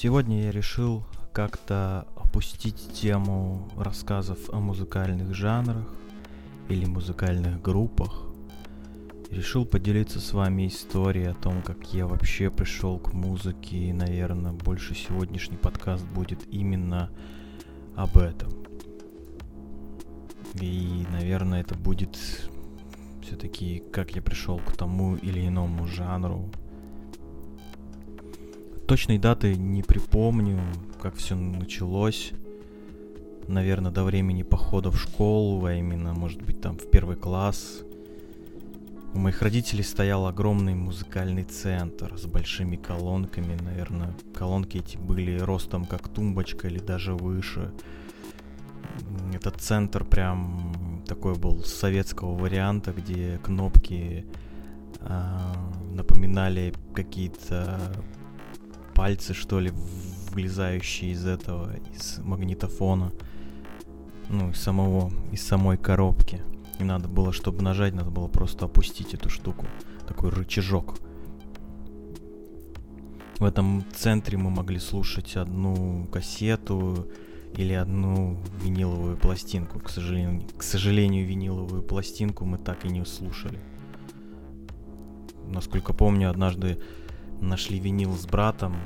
Сегодня я решил как-то опустить тему рассказов о музыкальных жанрах или музыкальных группах. Решил поделиться с вами историей о том, как я вообще пришел к музыке, и, наверное, больше сегодняшний подкаст будет именно об этом. И, наверное, это будет все-таки, как я пришел к тому или иному жанру, Точной даты не припомню, как все началось. Наверное, до времени похода в школу, а именно, может быть, там в первый класс. У моих родителей стоял огромный музыкальный центр с большими колонками. Наверное, колонки эти были ростом как тумбочка или даже выше. Этот центр прям такой был советского варианта, где кнопки э, напоминали какие-то пальцы, что ли, вылезающие из этого, из магнитофона, ну, из самого, из самой коробки. И надо было, чтобы нажать, надо было просто опустить эту штуку, такой рычажок. В этом центре мы могли слушать одну кассету или одну виниловую пластинку. К сожалению, к сожалению, виниловую пластинку мы так и не слушали. Насколько помню, однажды нашли винил с братом,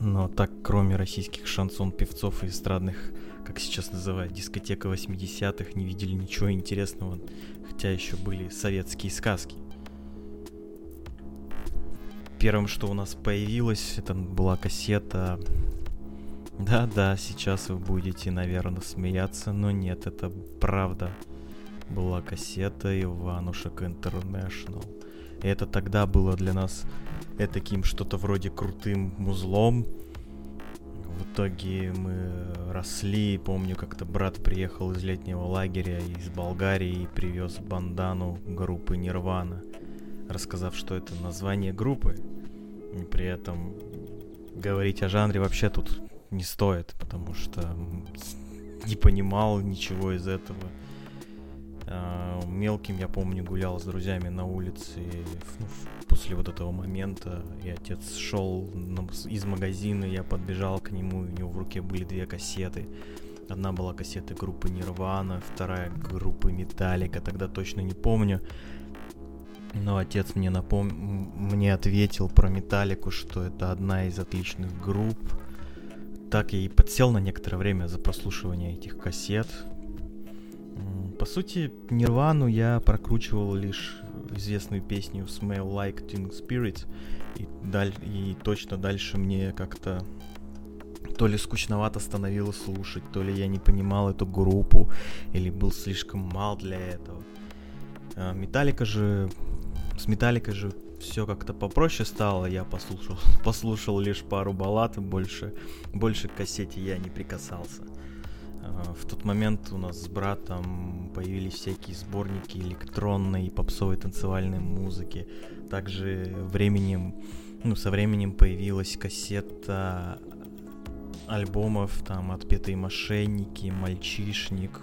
но так, кроме российских шансон-певцов и эстрадных, как сейчас называют, дискотека 80-х, не видели ничего интересного, хотя еще были советские сказки. Первым, что у нас появилось, это была кассета. Да-да, сейчас вы будете, наверное, смеяться, но нет, это правда. Была кассета Иванушек Интернешнл. И это тогда было для нас таким что-то вроде крутым музлом. В итоге мы росли, помню, как-то брат приехал из летнего лагеря из Болгарии и привез бандану группы Нирвана, рассказав, что это название группы. И при этом говорить о жанре вообще тут не стоит, потому что не понимал ничего из этого. А, мелким, я помню, гулял с друзьями на улице ну, после вот этого момента. И отец шел из магазина, я подбежал к нему, и у него в руке были две кассеты. Одна была кассета группы Нирвана, вторая группы Металлика, тогда точно не помню. Но отец мне напом... мне ответил про Металлику, что это одна из отличных групп. Так я и подсел на некоторое время за прослушивание этих кассет. По сути, Нирвану я прокручивал лишь известную песню Smell Like Teen Spirit, и, даль- и точно дальше мне как-то то ли скучновато становилось слушать, то ли я не понимал эту группу, или был слишком мал для этого. А, Металлика же... С Металликой же все как-то попроще стало, я послушал, послушал лишь пару баллад, больше, больше к кассете я не прикасался. А, в тот момент у нас с братом появились всякие сборники электронной и попсовой танцевальной музыки. Также временем, ну, со временем появилась кассета альбомов, там, «Отпетые мошенники», «Мальчишник»,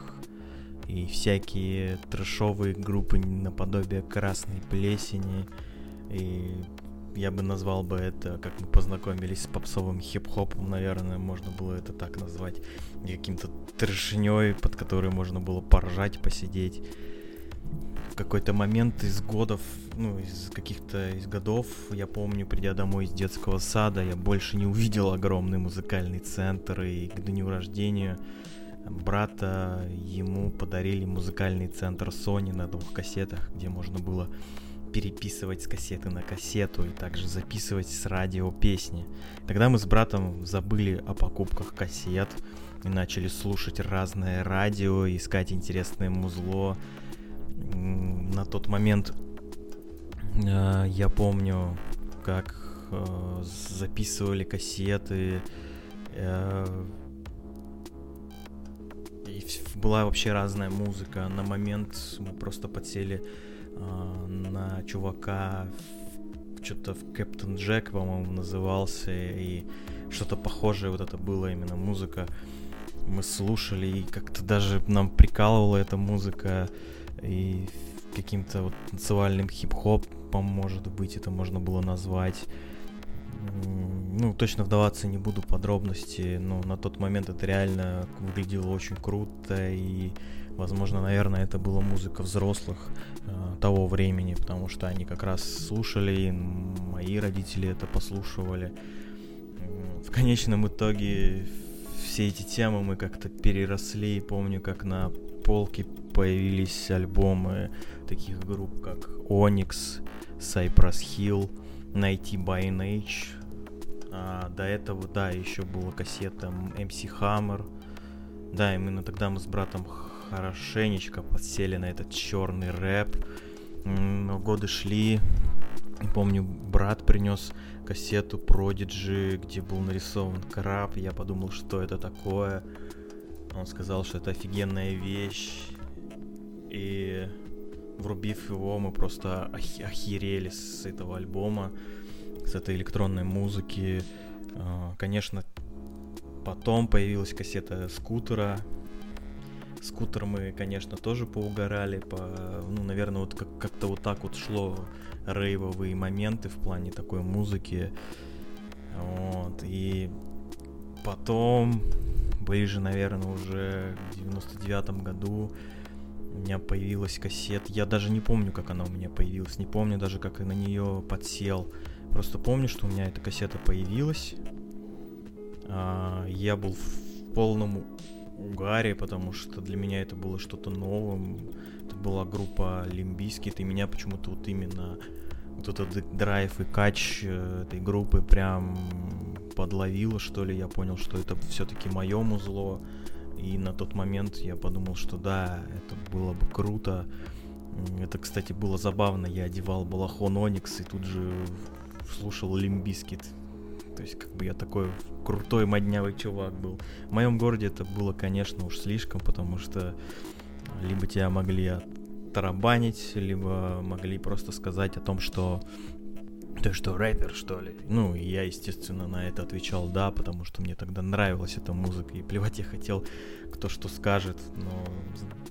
и всякие трэшовые группы наподобие «Красной плесени», и я бы назвал бы это, как мы познакомились с попсовым хип-хопом, наверное, можно было это так назвать, каким-то трешней, под который можно было поржать, посидеть. В какой-то момент из годов, ну, из каких-то из годов, я помню, придя домой из детского сада, я больше не увидел огромный музыкальный центр, и к дню рождения брата ему подарили музыкальный центр Sony на двух кассетах, где можно было переписывать с кассеты на кассету и также записывать с радио песни. Тогда мы с братом забыли о покупках кассет и начали слушать разное радио, искать интересное музло. На тот момент э, я помню, как э, записывали кассеты. Э, и была вообще разная музыка. На момент мы просто подсели на чувака, что-то в Кэптон Джек, по-моему, назывался, и что-то похожее вот это было именно музыка. Мы слушали, и как-то даже нам прикалывала эта музыка, и каким-то вот танцевальным хип-хопом, может быть, это можно было назвать. Ну, точно вдаваться не буду в подробности, но на тот момент это реально выглядело очень круто, и, возможно, наверное, это была музыка взрослых э, того времени, потому что они как раз слушали, и мои родители это послушивали. В конечном итоге все эти темы мы как-то переросли, помню, как на полке появились альбомы таких групп, как Onyx, Cypress Hill, Найти by Age, а, до этого, да, еще была кассета MC Hammer. Да, именно тогда мы с братом хорошенечко подсели на этот черный рэп. Но годы шли. Помню, брат принес кассету Prodigy, где был нарисован краб. Я подумал, что это такое. Он сказал, что это офигенная вещь. И врубив его, мы просто охерели с этого альбома с этой электронной музыки. А, конечно, потом появилась кассета скутера. Скутер мы, конечно, тоже поугорали, по, ну, наверное, вот как- как-то вот так вот шло рейвовые моменты в плане такой музыки. Вот, и потом, ближе, наверное, уже в 99 году у меня появилась кассета. Я даже не помню, как она у меня появилась, не помню даже, как я на нее подсел. Просто помню, что у меня эта кассета появилась. А, я был в полном угаре, потому что для меня это было что-то новым. Это была группа Limp Bizkit, и меня почему-то вот именно вот этот драйв и кач э, этой группы прям подловило, что ли. Я понял, что это все-таки мое музло. И на тот момент я подумал, что да, это было бы круто. Это, кстати, было забавно. Я одевал балахон Оникс и тут же слушал Limp Bizkit. То есть, как бы я такой крутой моднявый чувак был. В моем городе это было, конечно, уж слишком, потому что либо тебя могли оттарабанить, либо могли просто сказать о том, что ты что, рэпер, что ли? Ну, я, естественно, на это отвечал да, потому что мне тогда нравилась эта музыка, и плевать я хотел, кто что скажет, но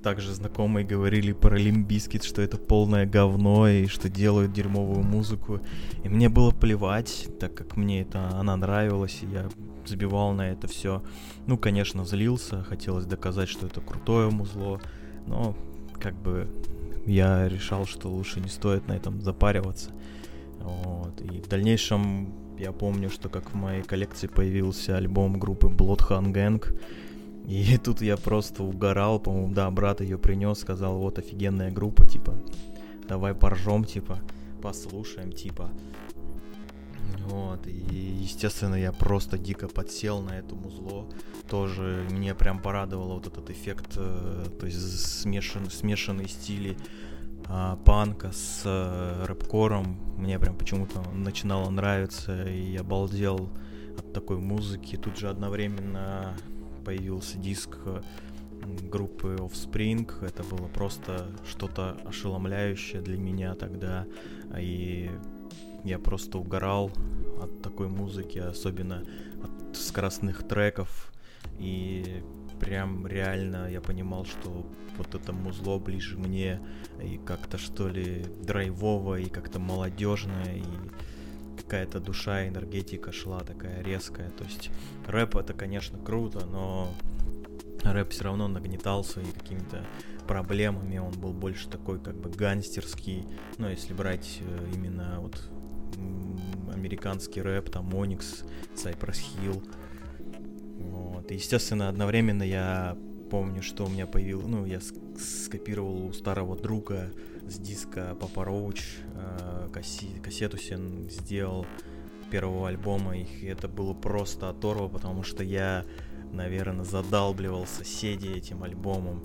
также знакомые говорили про Limp Bizkit, что это полное говно, и что делают дерьмовую музыку, и мне было плевать, так как мне это, она нравилась, и я забивал на это все. Ну, конечно, злился, хотелось доказать, что это крутое музло, но как бы я решал, что лучше не стоит на этом запариваться. Вот. И в дальнейшем я помню, что как в моей коллекции появился альбом группы Bloodhound Gang. И тут я просто угорал, по-моему, да, брат ее принес, сказал, вот офигенная группа, типа, давай поржем, типа, послушаем, типа. Вот, и, естественно, я просто дико подсел на это музло. Тоже мне прям порадовало вот этот эффект, э, то есть смешан, смешанные стили а, панка с а, рэпкором. Мне прям почему-то начинало нравиться, и я балдел от такой музыки. Тут же одновременно появился диск группы Offspring. Это было просто что-то ошеломляющее для меня тогда. И я просто угорал от такой музыки, особенно от скоростных треков. И прям реально я понимал, что вот это музло ближе мне и как-то что ли драйвово и как-то молодежное и какая-то душа, энергетика шла такая резкая. То есть рэп это, конечно, круто, но рэп все равно нагнетал своими какими-то проблемами, он был больше такой как бы гангстерский, ну если брать э, именно вот американский рэп, там Onyx, Cypress Hill, вот. Естественно, одновременно я помню, что у меня появилось, ну, я скопировал у старого друга с диска Папа Роуч э, кассету себе сделал первого альбома, и это было просто оторво, потому что я, наверное, задалбливал соседей этим альбомом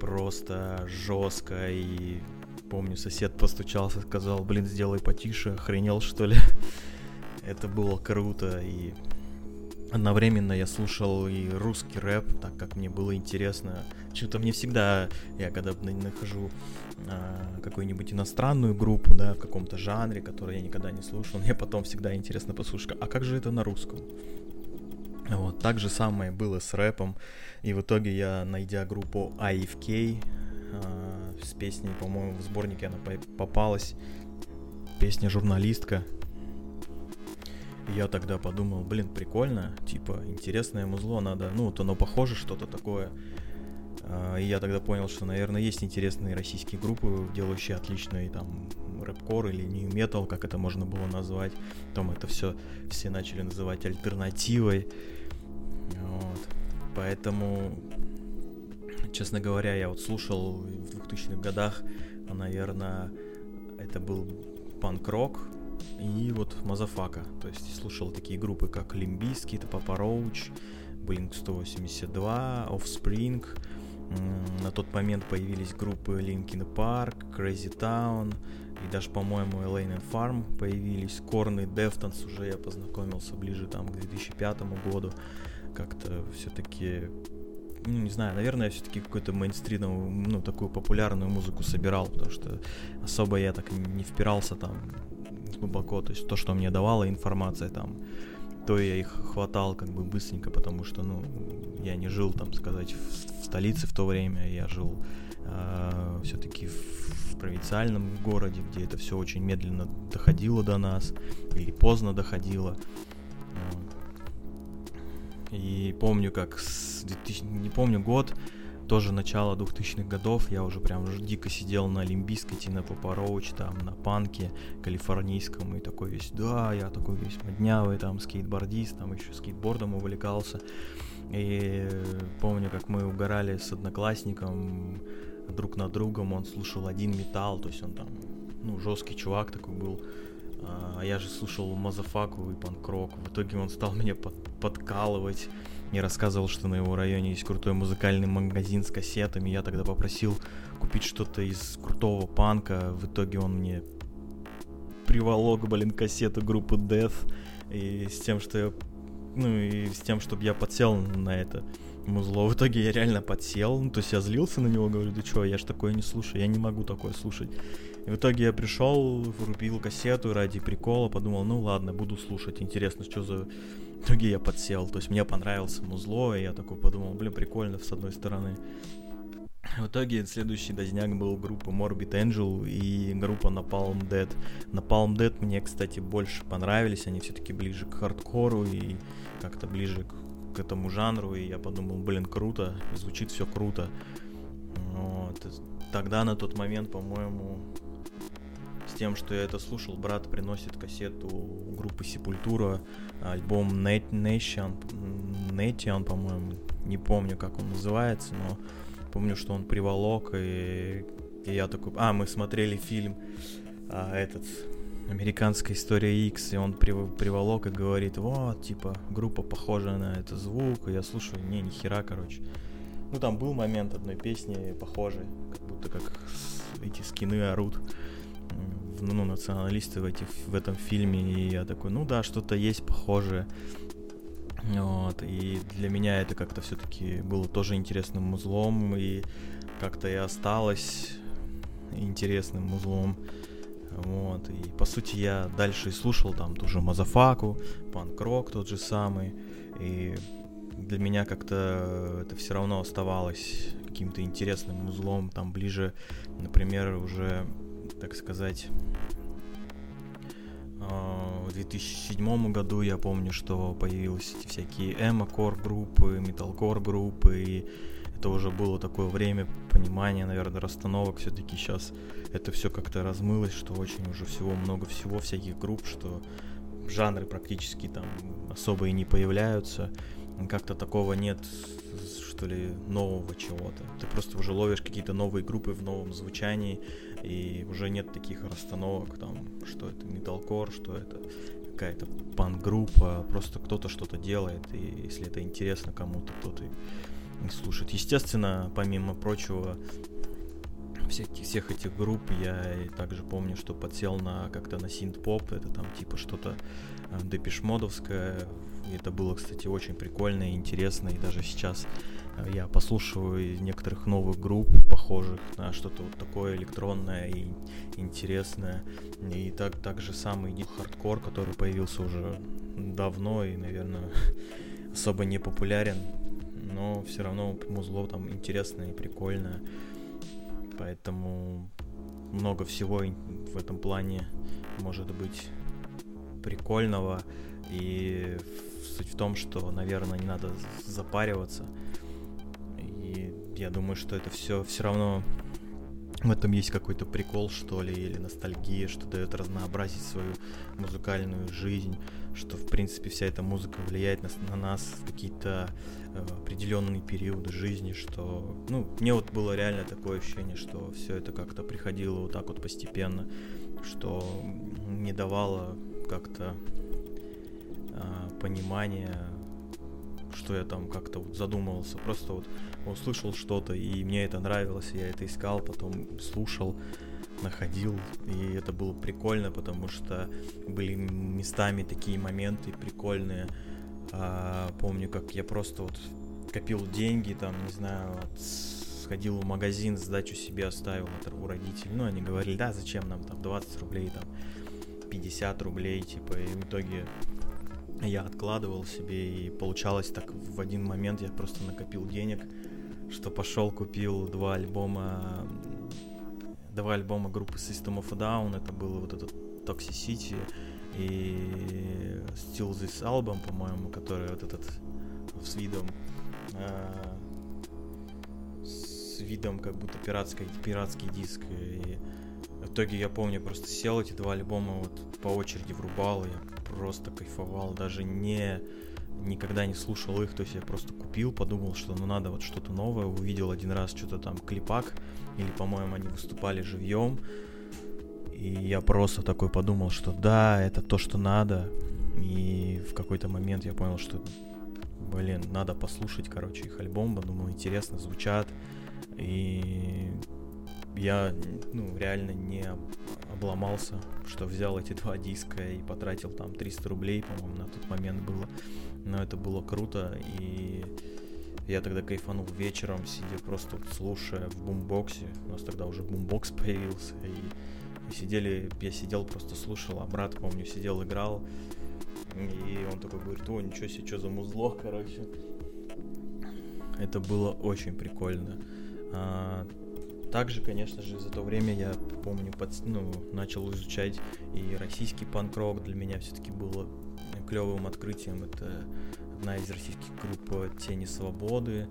просто жестко, и помню, сосед постучался, сказал, блин, сделай потише, охренел, что ли? это было круто, и Одновременно я слушал и русский рэп, так как мне было интересно. Что-то мне всегда, я когда нахожу а, какую-нибудь иностранную группу, да, в каком-то жанре, который я никогда не слушал, мне потом всегда интересно послушать, а как же это на русском? Вот, так же самое было с рэпом. И в итоге я, найдя группу IFK, а, с песней, по-моему, в сборнике она попалась, песня «Журналистка», Я тогда подумал, блин, прикольно, типа, интересное музло, надо, ну, вот оно похоже, что-то такое. А, и я тогда понял, что, наверное, есть интересные российские группы, делающие отличный там рэпкор или nu metal, как это можно было назвать. Потом это все все начали называть альтернативой. Вот. Поэтому, честно говоря, я вот слушал в 2000-х годах, наверное, это был панк-рок, и вот Мазафака. То есть слушал такие группы, как Limp Bizkit, Papa Roach, Blink 182, Offspring. На тот момент появились группы Linkin Park, Crazy Town, и даже, по-моему, Elaine and Farm появились. Корны, Deftones уже я познакомился ближе там к 2005 году. Как-то все-таки ну, не знаю, наверное, я все-таки какую-то мейнстримовую, ну, такую популярную музыку собирал, потому что особо я так не впирался там глубоко, то есть то, что мне давала информация там, то я их хватал как бы быстренько, потому что, ну, я не жил, там, сказать, в, в столице в то время, я жил э, а, все-таки в, в провинциальном городе, где это все очень медленно доходило до нас, или поздно доходило. И помню, как с 2000, не помню год, тоже начало 2000-х годов, я уже прям уже дико сидел на Олимпийской, Тина Попароуч, там, на панке калифорнийском, и такой весь, да, я такой весь моднявый, там, скейтбордист, там, еще скейтбордом увлекался. И помню, как мы угорали с одноклассником друг на другом, он слушал один металл, то есть он там, ну, жесткий чувак такой был, а я же слушал Мазафаку и панк-рок. В итоге он стал меня под, подкалывать, и рассказывал, что на его районе есть крутой музыкальный магазин с кассетами. Я тогда попросил купить что-то из крутого панка. В итоге он мне приволок, блин, кассету группы Death. И с тем, что я... Ну, и с тем, чтобы я подсел на это музло. В итоге я реально подсел. Ну, то есть я злился на него, говорю, да что, я ж такое не слушаю, я не могу такое слушать. И в итоге я пришел, врубил кассету ради прикола, подумал, ну ладно, буду слушать. Интересно, что за в итоге я подсел, то есть мне понравился музло, и я такой подумал, блин, прикольно с одной стороны. В итоге следующий дозняк был группа Morbid Angel и группа Napalm Dead. Napalm Dead мне, кстати, больше понравились, они все-таки ближе к хардкору и как-то ближе к, к этому жанру, и я подумал, блин, круто, звучит все круто. Вот. Тогда на тот момент, по-моему, тем, что я это слушал, брат приносит кассету группы Сепультура, альбом Nation, Nation, по-моему, не помню, как он называется, но помню, что он приволок, и, и я такой... А, мы смотрели фильм а, этот американская история X, и он прив, приволок и говорит, вот, типа, группа похожа на этот звук, и я слушаю, не, ни хера, короче. Ну, там был момент одной песни похожий, как будто как эти скины орут ну, националисты в, этих, в этом фильме, и я такой, ну да, что-то есть похожее. Вот, и для меня это как-то все-таки было тоже интересным музлом, и как-то и осталось интересным музлом. Вот, и по сути я дальше и слушал там ту же Мазафаку, панк-рок тот же самый, и для меня как-то это все равно оставалось каким-то интересным музлом, там ближе, например, уже так сказать, а, в 2007 году я помню, что появились всякие эмо-кор группы, металкор группы, и это уже было такое время понимания, наверное, расстановок. Все-таки сейчас это все как-то размылось, что очень уже всего много всего, всяких групп, что жанры практически там особо и не появляются. Как-то такого нет что ли, нового чего-то. Ты просто уже ловишь какие-то новые группы в новом звучании, и уже нет таких расстановок, там, что это металкор, что это какая-то панк-группа, просто кто-то что-то делает, и если это интересно кому-то, кто-то и слушает. Естественно, помимо прочего, всех, всех этих групп я также помню, что подсел на как-то на синт-поп, это там типа что-то э, депешмодовское, и это было, кстати, очень прикольно и интересно, и даже сейчас я послушаю некоторых новых групп, похожих на что-то вот такое электронное и интересное. И так, так же самый хардкор, который появился уже давно и, наверное, особо не популярен, но все равно музло там интересное и прикольное. Поэтому много всего в этом плане может быть прикольного. И суть в том, что, наверное, не надо запариваться. И я думаю, что это все все равно в этом есть какой-то прикол, что ли, или ностальгия, что дает разнообразить свою музыкальную жизнь, что, в принципе, вся эта музыка влияет на, на нас в какие-то э, определенные периоды жизни, что, ну, мне вот было реально такое ощущение, что все это как-то приходило вот так вот постепенно, что не давало как-то э, понимания что я там как-то вот задумывался. Просто вот услышал что-то, и мне это нравилось, я это искал, потом слушал, находил, и это было прикольно, потому что были местами такие моменты прикольные. А, помню, как я просто вот копил деньги, там, не знаю, от сходил в магазин, сдачу себе оставил у родителей. Ну, они говорили, да, зачем нам там 20 рублей, там 50 рублей, типа, и в итоге я откладывал себе, и получалось так в один момент я просто накопил денег, что пошел, купил два альбома, два альбома группы System of a Down, это был вот этот Toxicity и Still This Album, по-моему, который вот этот с видом э, с видом как будто пиратский, пиратский диск. И в итоге я помню, просто сел эти два альбома вот по очереди врубал, и я просто кайфовал, даже не никогда не слушал их, то есть я просто купил, подумал, что ну надо вот что-то новое, увидел один раз что-то там клипак, или, по-моему, они выступали живьем, и я просто такой подумал, что да, это то, что надо, и в какой-то момент я понял, что, блин, надо послушать, короче, их альбом, думаю, интересно звучат, и я, ну, реально не обломался, что взял эти два диска и потратил там 300 рублей, по-моему, на тот момент было. Но это было круто, и я тогда кайфанул вечером, сидя просто слушая в бумбоксе. У нас тогда уже бумбокс появился, и сидели, я сидел, просто слушал, а брат, помню, сидел, играл. И он такой говорит, о, ничего себе, что за музло, короче. Это было очень прикольно. Также, конечно же, за то время я помню, под, ну, начал изучать и российский панк-рок. Для меня все-таки было клевым открытием. Это одна из российских групп Тени Свободы.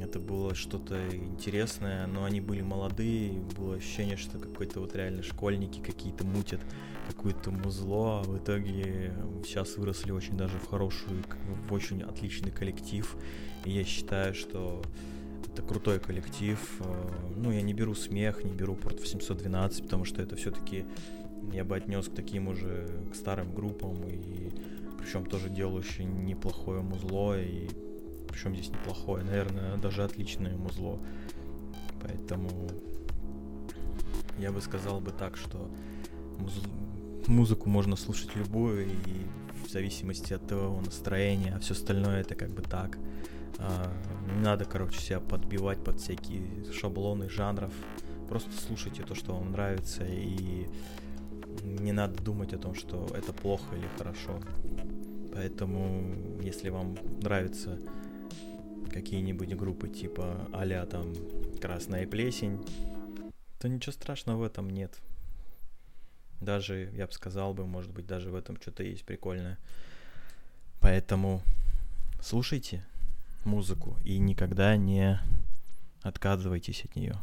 Это было что-то интересное, но они были молодые, было ощущение, что какой-то вот реально школьники какие-то мутят какое-то музло, а в итоге сейчас выросли очень даже в хорошую, в очень отличный коллектив. И я считаю, что это крутой коллектив. Э, ну, я не беру смех, не беру порт 712, потому что это все-таки я бы отнес к таким уже, к старым группам, и причем тоже делающие неплохое музло, и причем здесь неплохое, наверное, даже отличное музло. Поэтому я бы сказал бы так, что муз... музыку можно слушать любую, и в зависимости от твоего настроения, а все остальное это как бы так. А, не надо, короче, себя подбивать под всякие шаблоны жанров. Просто слушайте то, что вам нравится, и не надо думать о том, что это плохо или хорошо. Поэтому, если вам нравятся какие-нибудь группы типа а там Красная плесень, то ничего страшного в этом нет. Даже, я бы сказал бы, может быть, даже в этом что-то есть прикольное. Поэтому слушайте, музыку и никогда не отказывайтесь от нее.